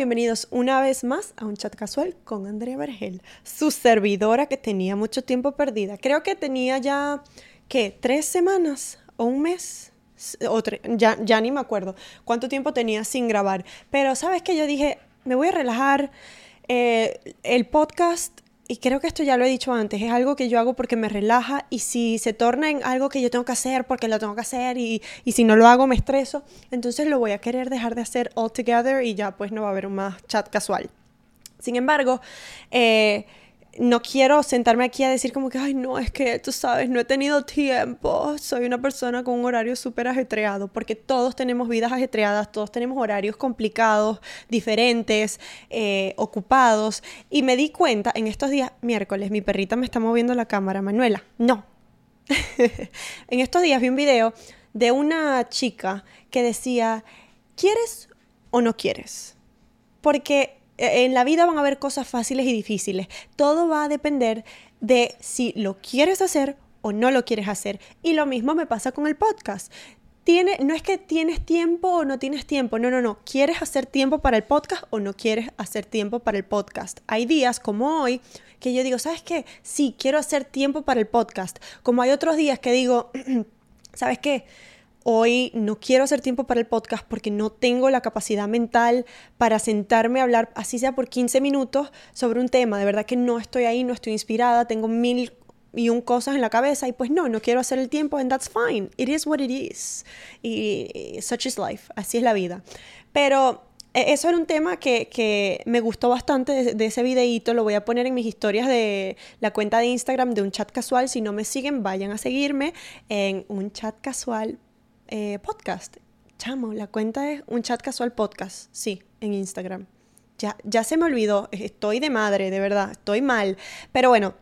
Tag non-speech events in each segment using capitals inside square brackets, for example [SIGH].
bienvenidos una vez más a un chat casual con Andrea Vergel, su servidora que tenía mucho tiempo perdida. Creo que tenía ya, ¿qué? ¿Tres semanas o un mes? O ya, ya ni me acuerdo cuánto tiempo tenía sin grabar. Pero sabes que yo dije, me voy a relajar. Eh, el podcast y creo que esto ya lo he dicho antes, es algo que yo hago porque me relaja y si se torna en algo que yo tengo que hacer porque lo tengo que hacer y, y si no lo hago me estreso, entonces lo voy a querer dejar de hacer all together y ya pues no va a haber un más chat casual. Sin embargo, eh, no quiero sentarme aquí a decir como que, ay, no, es que tú sabes, no he tenido tiempo, soy una persona con un horario súper ajetreado, porque todos tenemos vidas ajetreadas, todos tenemos horarios complicados, diferentes, eh, ocupados, y me di cuenta en estos días, miércoles, mi perrita me está moviendo la cámara, Manuela, no. [LAUGHS] en estos días vi un video de una chica que decía, ¿quieres o no quieres? Porque en la vida van a haber cosas fáciles y difíciles. Todo va a depender de si lo quieres hacer o no lo quieres hacer. Y lo mismo me pasa con el podcast. No es que tienes tiempo o no tienes tiempo, no, no, no. ¿Quieres hacer tiempo para el podcast o no quieres hacer tiempo para el podcast? Hay días como hoy que yo digo, ¿sabes qué? Sí, quiero hacer tiempo para el podcast. Como hay otros días que digo, [CLEARS THROAT] ¿sabes qué? Hoy no quiero hacer tiempo para el podcast porque no tengo la capacidad mental para sentarme a hablar, así sea por 15 minutos, sobre un tema. De verdad que no estoy ahí, no estoy inspirada, tengo mil y un cosas en la cabeza y pues no, no quiero hacer el tiempo and that's fine. It is what it is. Y such is life, así es la vida. Pero e, eso era un tema que, me gustó bastante de, ese videíto. Lo voy a poner en mis historias de la cuenta de Instagram de un chat casual. Si no me siguen, vayan a seguirme en un chat casual eh, podcast. Chamo, la cuenta es un chat casual podcast, sí, en Instagram. Ya, ya se me olvidó, estoy de madre, de verdad, estoy mal. Pero bueno,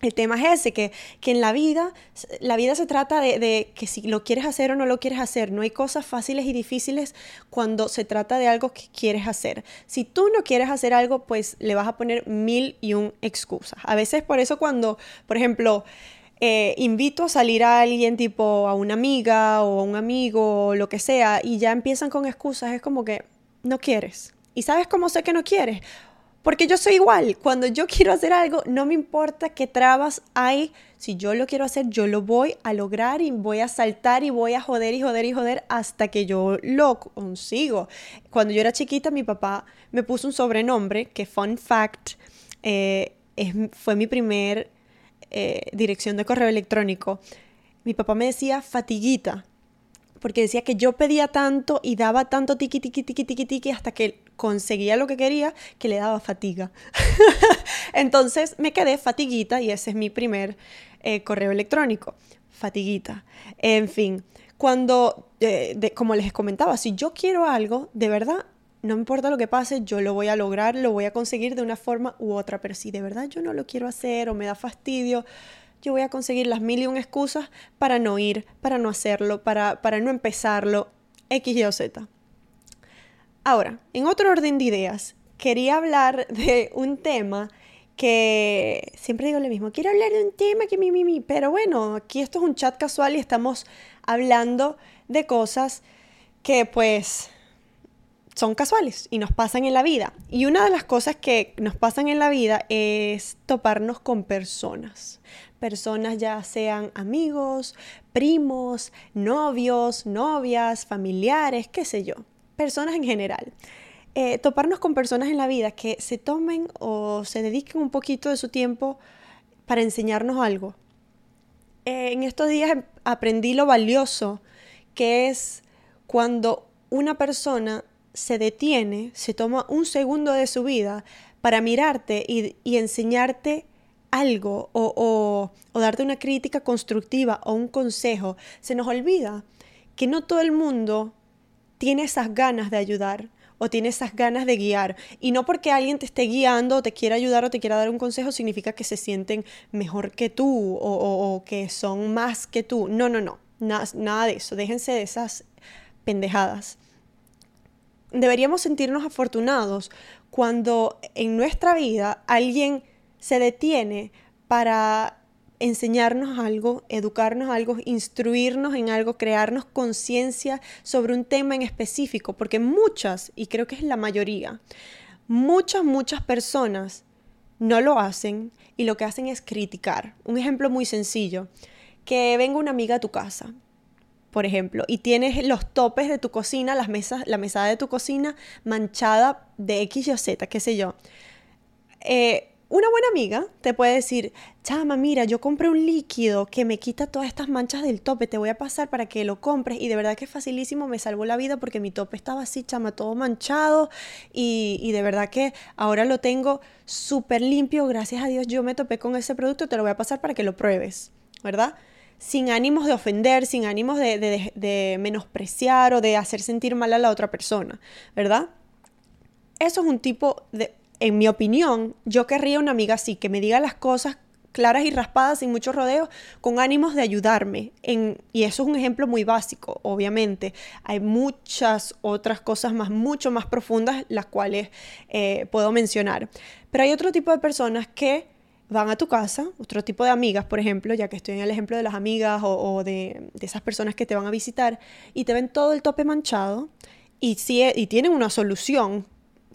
el tema es ese, que, que, en la vida, la vida se trata de, de, que si lo quieres hacer o no lo quieres hacer. No hay cosas fáciles y difíciles cuando se trata de algo que quieres hacer. Si tú no quieres hacer algo, pues le vas a poner mil y un excusas. A veces por eso cuando, por ejemplo, eh, invito a salir a alguien tipo a una amiga o a un amigo o lo que sea y ya empiezan con excusas, es como que no quieres. ¿Y sabes cómo sé que no quieres? Porque yo soy igual, cuando yo [LAUGHS] quiero hacer algo, no me importa qué trabas hay, si yo lo quiero hacer, yo lo voy a lograr y voy a saltar y voy a joder y joder y joder hasta que yo lo consigo. Cuando yo era chiquita, mi papá me puso un sobrenombre que, fun fact, eh, fue mi primer eh, dirección de correo electrónico, mi papá me decía fatiguita, porque decía que yo pedía tanto y daba tanto tiqui, tiqui, tiqui, tiqui, tiqui, hasta que conseguía lo que quería, que le daba fatiga. [LAUGHS] Entonces me quedé fatiguita y ese es mi primer eh, correo electrónico, fatiguita. En fin, cuando, eh, como les comentaba, si yo quiero algo, de verdad, no importa lo que pase, yo lo voy a lograr, lo voy a conseguir de una forma u otra, pero si de verdad yo no lo quiero hacer o me da fastidio, yo voy a conseguir las mil y un excusas para no ir, para no hacerlo, para, para no empezarlo, X, Y o Z. Ahora, en otro orden de ideas, quería hablar de un tema que siempre digo lo mismo, quiero hablar de un tema que mi, mi, mi, pero bueno, aquí esto es un chat casual y estamos hablando de cosas que pues son casuales y nos pasan en la vida. Y una de las cosas que nos pasan en la vida es toparnos con personas. Personas ya sean amigos, primos, novios, novias, familiares, qué sé yo. Personas en general. Eh, toparnos con personas en la vida que se tomen o se dediquen un poquito de su tiempo para enseñarnos algo. Eh, en estos días aprendí lo valioso que es cuando una persona se detiene, se toma un segundo de su vida para mirarte y, enseñarte algo o, darte una crítica constructiva o un consejo, se nos olvida que no todo el mundo tiene esas ganas de ayudar o tiene esas ganas de guiar. Y no porque alguien te esté guiando o te quiera ayudar o te quiera dar un consejo significa que se sienten mejor que tú o, que son más que tú. No, no, no. Nada, nada de eso. Déjense de esas pendejadas deberíamos sentirnos afortunados cuando en nuestra vida alguien se detiene para enseñarnos algo, educarnos algo, instruirnos en algo, crearnos conciencia sobre un tema en específico, porque muchas, y creo que es la mayoría, Muchas, muchas personas no lo hacen y lo que hacen es criticar. Un ejemplo muy sencillo, que venga una amiga a tu casa, por ejemplo, y tienes los topes de tu cocina, las mesas, la mesada de tu cocina manchada de X y Z, qué sé yo. Eh, una buena amiga te puede decir, chama, mira, yo compré un líquido que me quita todas estas manchas del tope, te voy a pasar para que lo compres. Y de verdad que es facilísimo, me salvó la vida porque mi tope estaba así, chama, todo manchado. Y, y de verdad que ahora lo tengo súper limpio, gracias a Dios yo me topé con ese producto, te lo voy a pasar para que lo pruebes, ¿verdad? Sin ánimos de ofender, sin ánimos de, menospreciar o de hacer sentir mal a la otra persona, ¿verdad? Eso es un tipo de, en mi opinión, yo querría una amiga así, que me diga las cosas claras y raspadas, sin muchos rodeos, con ánimos de ayudarme. En, y eso es un ejemplo muy básico, obviamente. Hay muchas otras cosas más, mucho más profundas, las cuales eh, puedo mencionar. Pero hay otro tipo de personas que van a tu casa, otro tipo de amigas, por ejemplo, ya que estoy en el ejemplo de las amigas o, de, de, esas personas que te van a visitar, y te ven todo el tope manchado y, si, y tienen una solución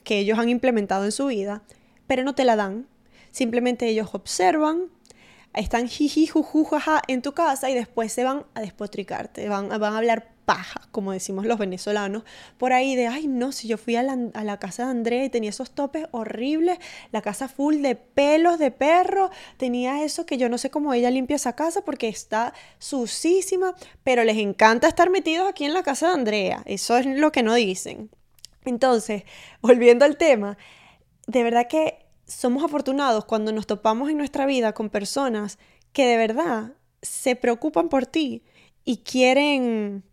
que ellos han implementado en su vida, pero no te la dan. Simplemente ellos observan, están jiji, juju, jaja en tu casa y después se van a despotricarte, van, van a hablar paja, como decimos los venezolanos, por ahí de, ay no, si yo fui a la, a la, casa de Andrea y tenía esos topes horribles, la casa full de pelos de perro, tenía eso que yo no sé cómo ella limpia esa casa porque está sucísima, pero les encanta estar metidos aquí en la casa de Andrea, eso es lo que no dicen. Entonces, volviendo al tema, de verdad que somos afortunados cuando nos topamos en nuestra vida con personas que de verdad se preocupan por ti y quieren,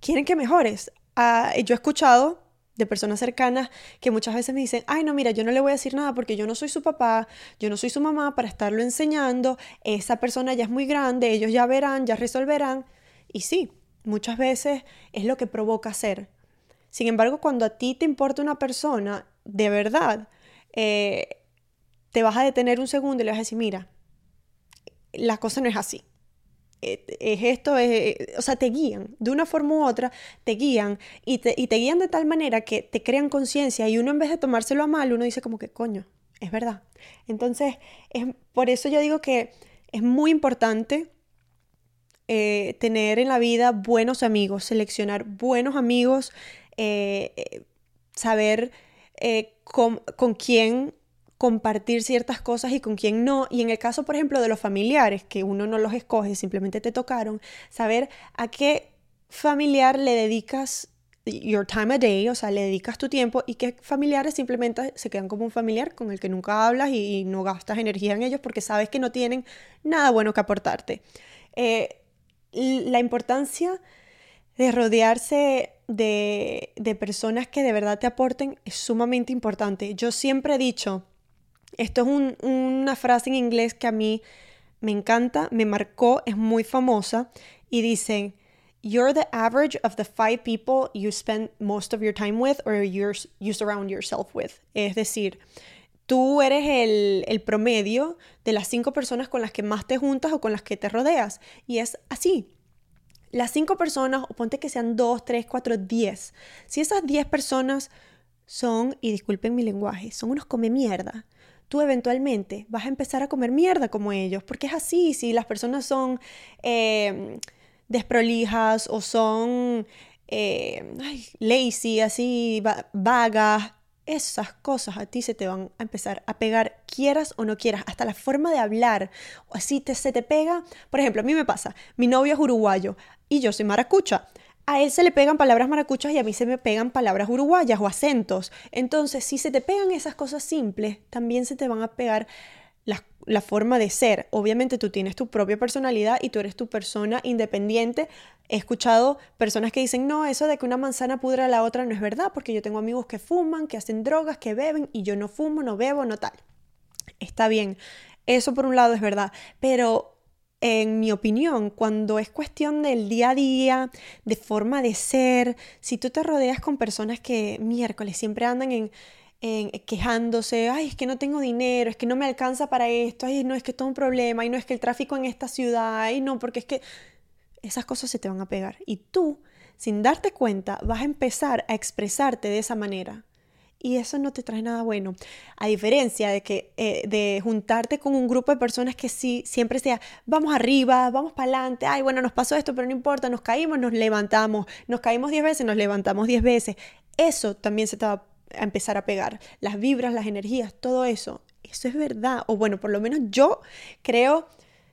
quieren que mejores. Uh, yo he escuchado de personas cercanas que muchas veces me dicen, ay no, mira, yo no le voy a decir nada porque yo no soy su papá, yo no soy su mamá para estarlo enseñando, esa persona ya es muy grande, ellos ya verán, ya resolverán. Y sí, muchas veces es lo que provoca hacer sin embargo, cuando a ti te importa una persona, de verdad, eh, te vas a detener un segundo y le vas a decir, mira, la cosa no es así. Eh, es esto, es, o sea, te guían, de una forma u otra, te guían y te, y te guían de tal manera que te crean conciencia y uno en vez de tomárselo a mal, uno dice como que, coño, es verdad. Entonces, es, por eso yo digo que es muy importante eh, tener en la vida buenos amigos, seleccionar buenos amigos eh, saber eh, con, con, quién compartir ciertas cosas y con quién no. Y en el caso, por ejemplo, de los familiares, que uno no los escoge, simplemente te tocaron, saber a qué familiar le dedicas your time a day, o sea, le dedicas tu tiempo y qué familiares simplemente se quedan como un familiar con el que nunca hablas y, no gastas energía en ellos porque sabes que no tienen nada bueno que aportarte. la importancia de rodearse de, de personas que de verdad te aporten es sumamente importante. Yo siempre he dicho, esto es un, una frase en inglés que a mí me encanta, me marcó, es muy famosa y dicen, You're the average of the five people you spend most of your time with or you surround yourself with. Es decir, tú eres el, el, promedio de las cinco personas con las que más te juntas o con las que te rodeas. Y es así las cinco personas, o ponte que sean dos, tres, cuatro, diez, si esas diez personas son, y disculpen mi lenguaje, son unos come mierda, tú eventualmente vas a empezar a comer mierda como ellos, porque es así, si las personas son eh, desprolijas o son eh, lazy, así, vagas, esas cosas a ti se te van a empezar a pegar, quieras o no quieras, hasta la forma de hablar, o así te, se te pega. Por ejemplo, a mí me pasa, mi novio es uruguayo y yo soy maracucha. A él se le pegan palabras maracuchas y a mí se me pegan palabras uruguayas o acentos. Entonces, si se te pegan esas cosas simples, también se te van a pegar la, la, forma de ser. Obviamente tú tienes tu propia personalidad y tú eres tu persona independiente. He escuchado personas que dicen, no, eso de que una manzana pudra a la otra no es verdad, porque yo tengo amigos que fuman, que hacen drogas, que beben y yo no fumo, no bebo, no tal. Está bien, eso por un lado es verdad, pero en mi opinión, cuando es cuestión del día a día, de forma de ser, si tú te rodeas con personas que miércoles siempre andan en quejándose, ay, es que no tengo dinero, es que no me alcanza para esto, ay, no, es que todo un problema, ay, no, es que el tráfico en esta ciudad, ay, no, porque es que esas cosas se te van a pegar. Y tú, sin darte cuenta, vas a empezar a expresarte de esa manera. y eso no te trae nada bueno. A diferencia de que eh, de juntarte con un grupo de personas que sí siempre sea, vamos arriba, vamos para adelante, ay, bueno, nos pasó esto, pero no importa, nos caímos, nos levantamos, nos caímos 10 veces, nos levantamos 10 veces. Eso también se te va a empezar a pegar. Las vibras, las energías, todo eso. Eso es verdad. O bueno, por lo menos yo creo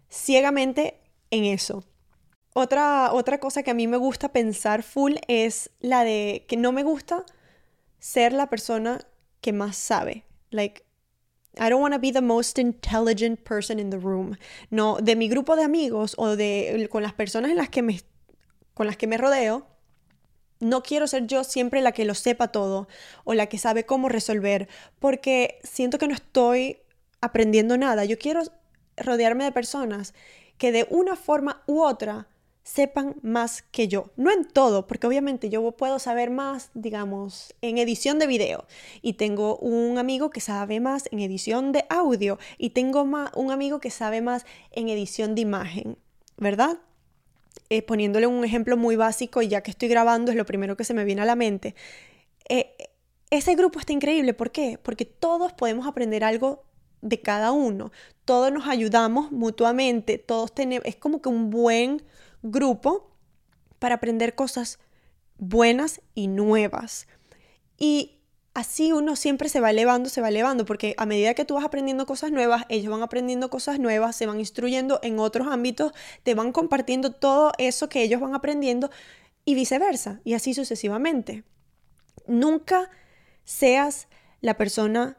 ciegamente en eso. Otra, otra cosa que a mí me gusta pensar full es la de que no me gusta ser la persona que más sabe. Like, I don't want to be the most intelligent person in the room. No, de mi grupo de amigos o de con las personas en las que me, con las que me rodeo, no quiero ser yo siempre la que lo sepa todo o la que sabe cómo resolver, porque siento que no estoy aprendiendo nada. Yo quiero rodearme de personas que de una forma u otra sepan más que yo. No en todo, porque obviamente yo puedo saber más, digamos, en edición de video. Y tengo un amigo que sabe más en edición de audio. Y tengo un amigo que sabe más en edición de imagen, ¿verdad? Eh, poniéndole un ejemplo muy básico, y ya que estoy grabando es lo primero que se me viene a la mente. Eh, ese grupo está increíble, ¿por qué? Porque todos podemos aprender algo de cada uno, todos nos ayudamos mutuamente, todos tenemos, es como que un buen grupo para aprender cosas buenas y nuevas. Y así uno siempre se va elevando, se va elevando, porque a medida que tú vas aprendiendo cosas nuevas, ellos van aprendiendo cosas nuevas, se van instruyendo en otros ámbitos, te van compartiendo todo eso que ellos van aprendiendo y viceversa, y así sucesivamente. Nunca seas la persona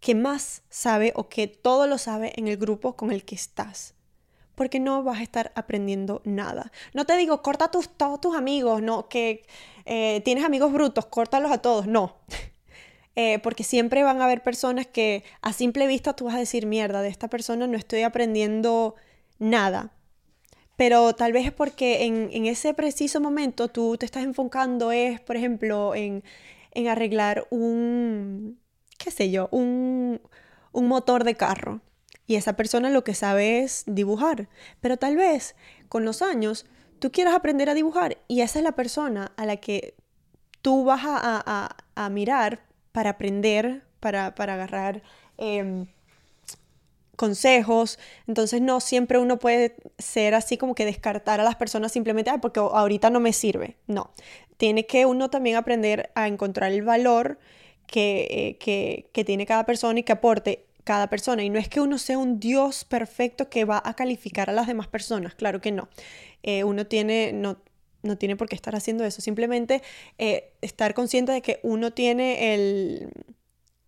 que más sabe o que todo lo sabe en el grupo con el que estás porque no vas a estar aprendiendo nada. No te digo, corta tus, todos tus amigos, no, que eh, tienes amigos brutos, córtalos a todos, no. [LAUGHS] Eh, porque siempre van a haber personas que a simple vista tú vas a decir, mierda, de esta persona no estoy aprendiendo nada. Pero tal vez es porque en, en ese preciso momento tú te estás enfocando, es, por ejemplo, en, en arreglar un, qué sé yo, un, un motor de carro y esa persona lo que sabe es dibujar. Pero tal vez con los años tú quieras aprender a dibujar y esa es la persona a la que tú vas a, mirar para aprender, para, agarrar em, consejos. Entonces no siempre uno puede ser así como que descartar a las personas simplemente porque ahorita no me sirve. No, tiene que uno también aprender a encontrar el valor que, eh, que, que tiene cada persona y que aporte cada persona. Y no es que uno sea un Dios perfecto que va a calificar a las demás personas, claro que no. Eh, uno tiene, no, no tiene por qué estar haciendo eso, simplemente eh, estar consciente de que uno tiene el,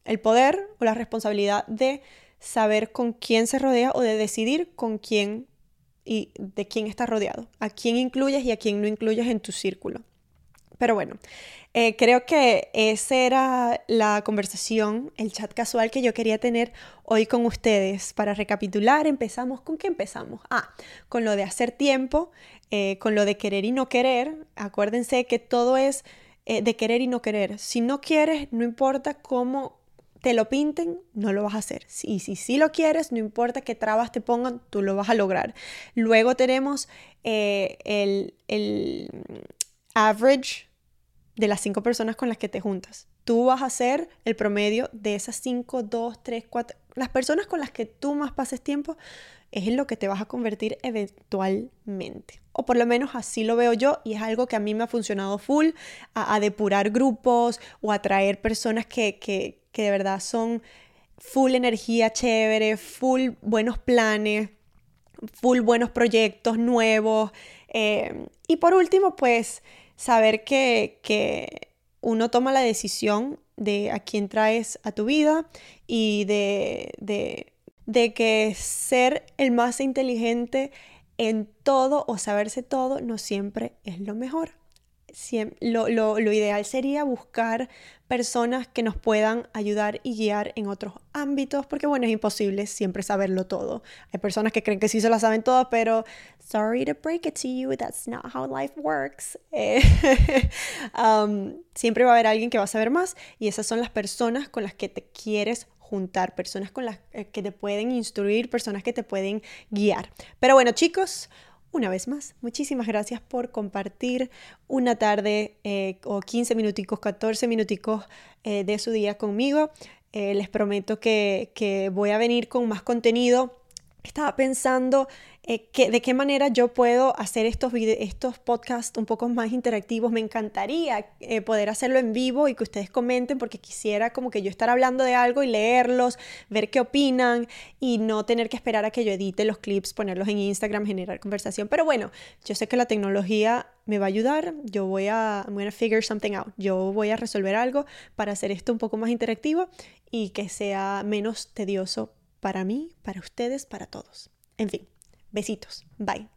el poder o la responsabilidad de saber con quién se rodea o de decidir con quién y de quién está rodeado, a quién incluyes y a quién no incluyes en tu círculo. Pero bueno, eh, creo que esa era la conversación, el chat casual que yo quería tener hoy con ustedes. Para recapitular, empezamos, ¿con qué empezamos? Ah, con lo de hacer tiempo, eh, con lo de querer y no querer. Acuérdense que todo es eh, de querer y no querer. Si no quieres, no importa cómo te lo pinten, no lo vas a hacer. Y si sí lo quieres, no importa qué trabas te pongan, tú lo vas a lograr. Luego tenemos el, el average de las cinco personas con las que te juntas. Tú vas a ser el promedio de esas cinco, dos, tres, cuatro. Las personas con las que tú más pases tiempo es en lo que te vas a convertir eventualmente. O por lo menos así lo veo yo y es algo que a mí me ha funcionado full, a, depurar grupos o atraer personas que, que, que de verdad son full energía chévere, full buenos planes, full buenos proyectos nuevos. Eh, y por último, pues saber que, uno toma la decisión de a quién traes a tu vida y de, de, que ser el más inteligente en todo o saberse todo no siempre es lo mejor. Lo, lo, ideal sería buscar personas que nos puedan ayudar y guiar en otros ámbitos, porque bueno, es imposible siempre saberlo todo. Hay personas que creen que sí se lo saben todo, pero sorry to break it to you, that's not how life works. [LAUGHS] Eh, um, siempre va a haber alguien que va a saber más y esas son las personas con las que te quieres juntar, personas con las eh, que te pueden instruir, personas que te pueden guiar. Pero bueno, chicos, una vez más, muchísimas gracias por compartir una tarde eh, o 15 minuticos, 14 minuticos eh, de su día conmigo. Eh, les prometo que, que voy a venir con más contenido. Estaba pensando eh, de qué manera yo puedo hacer estos, estos podcasts un poco más interactivos. Me encantaría eh, poder hacerlo en vivo y que ustedes comenten porque quisiera como que yo estar hablando de algo y leerlos, ver qué opinan y no tener que esperar a que yo edite los clips, ponerlos en Instagram, generar conversación. Pero bueno, yo sé que la tecnología me va a ayudar, yo voy a, I'm gonna figure something out, yo voy a resolver algo para hacer esto un poco más interactivo y que sea menos tedioso para mí, para ustedes, para todos. En fin. Besitos. Bye.